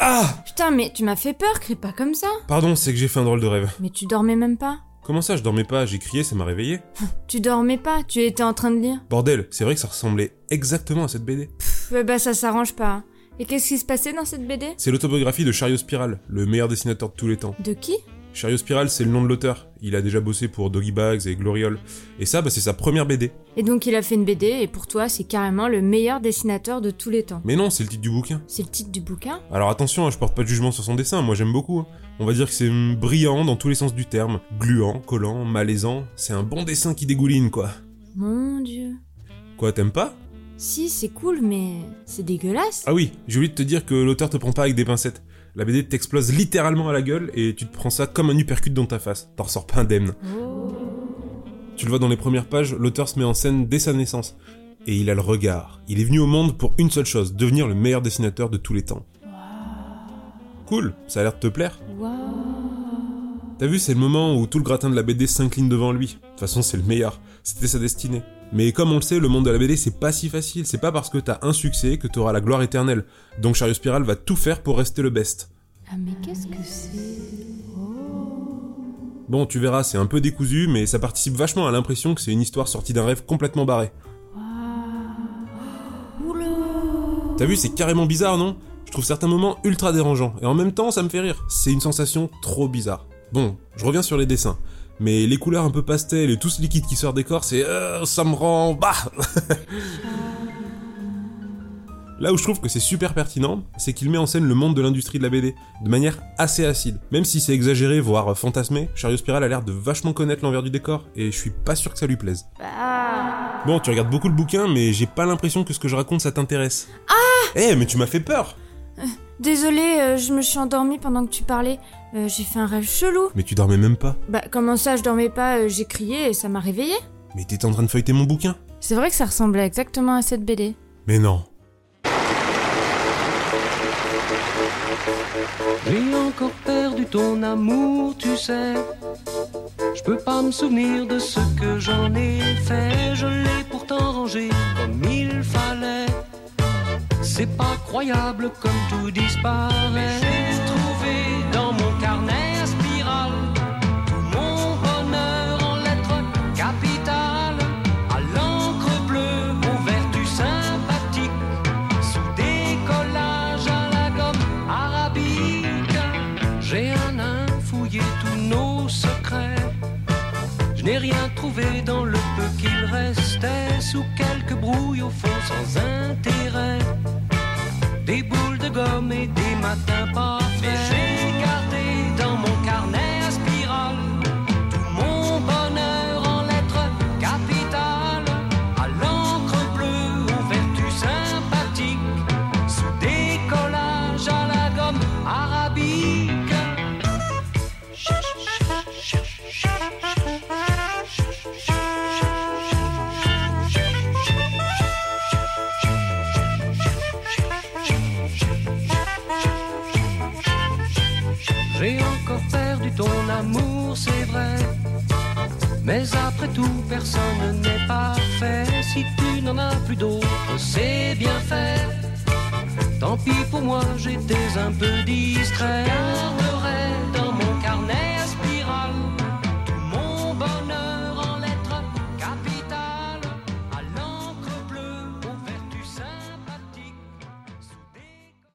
Ah Putain, mais tu m'as fait peur, crie pas comme ça. Pardon, c'est que j'ai fait un drôle de rêve. Mais tu dormais même pas. Comment ça, je dormais pas? J'ai crié, ça m'a réveillé. Tu dormais pas, tu étais en train de lire. Bordel, c'est vrai que ça ressemblait exactement à cette BD. Pff, ouais, bah ça s'arrange pas. Et qu'est-ce qui se passait dans cette BD C'est l'autobiographie de Chariot Spiral, le meilleur dessinateur de tous les temps. De qui? Chariot Spiral, c'est le nom de l'auteur. Il a déjà bossé pour Doggy Bags et Gloriole. Et ça, bah, c'est sa première BD. Et donc il a fait une BD, et pour toi, c'est carrément le meilleur dessinateur de tous les temps. Mais non, c'est le titre du bouquin. C'est le titre du bouquin? Alors attention, hein, je porte pas de jugement sur son dessin, moi j'aime beaucoup. hein. On va dire que c'est brillant dans tous les sens du terme. Gluant, collant, malaisant. C'est un bon dessin qui dégouline, quoi. Mon dieu. Quoi, t'aimes pas? Si, c'est cool, mais c'est dégueulasse. Ah oui, j'ai oublié de te dire que l'auteur te prend pas avec des pincettes. La BD t'explose littéralement à la gueule et tu te prends ça comme un uppercut dans ta face. T'en ressors pas indemne. Oh. Tu le vois dans les premières pages, l'auteur se met en scène dès sa naissance. Et il a le regard. Il est venu au monde pour une seule chose, devenir le meilleur dessinateur de tous les temps. Cool, ça a l'air de te plaire. T'as vu, c'est le moment où tout le gratin de la BD s'incline devant lui. De toute façon, c'est le meilleur. C'était sa destinée. Mais comme on le sait, le monde de la BD, c'est pas si facile. C'est pas parce que t'as un succès que t'auras la gloire éternelle. Donc Chariot Spiral va tout faire pour rester le best. Ah, mais qu'est-ce que c'est? Bon, tu verras, c'est un peu décousu, mais ça participe vachement à l'impression que c'est une histoire sortie d'un rêve complètement barré. T'as vu, c'est carrément bizarre, non? Je trouve certains moments ultra dérangeants, et en même temps, ça me fait rire. C'est une sensation trop bizarre. Bon, je reviens sur les dessins. Mais les couleurs un peu pastel et tout ce liquide qui sort des corps, c'est... euh, ça me rend... Bah Là où je trouve que c'est super pertinent, c'est qu'il met en scène le monde de l'industrie de la BD, de manière assez acide. Même si c'est exagéré, voire fantasmé, Chariot Spiral a l'air de vachement connaître l'envers du décor, et je suis pas sûr que ça lui plaise. Ah Bon, tu regardes beaucoup le bouquin, mais j'ai pas l'impression que ce que je raconte ça t'intéresse. Ah Eh, mais tu m'as fait peur Désolée, euh, je me suis endormie pendant que tu parlais. Euh, j'ai fait un rêve chelou. Mais tu dormais même pas. Bah, comment ça, je dormais pas, euh, j'ai crié et ça m'a réveillée Mais t'étais en train de feuilleter mon bouquin. C'est vrai que ça ressemblait exactement à cette BD. Mais non. J'ai encore perdu ton amour, tu sais. Je peux pas me souvenir de ce que j'en ai fait. Je l'ai pourtant rangé comme il. C'est pas croyable comme tout disparaît. J'ai trouvé dans mon carnet à spirale tout mon bonheur en lettres capitales. À l'encre bleue, aux vertus sympathiques. Sous des collages à la gomme arabique. J'ai un nain fouillé tous nos secrets. Je n'ai rien trouvé dans le peu qu'il restait. Sous quelques brouilles au fond sans intérêt. Des boules de gomme et des matins pas ton amour, c'est vrai. Mais après tout, personne n'est parfait. Si tu n'en as plus d'autres, c'est bien fait. Tant pis pour moi, j'étais un peu distrait.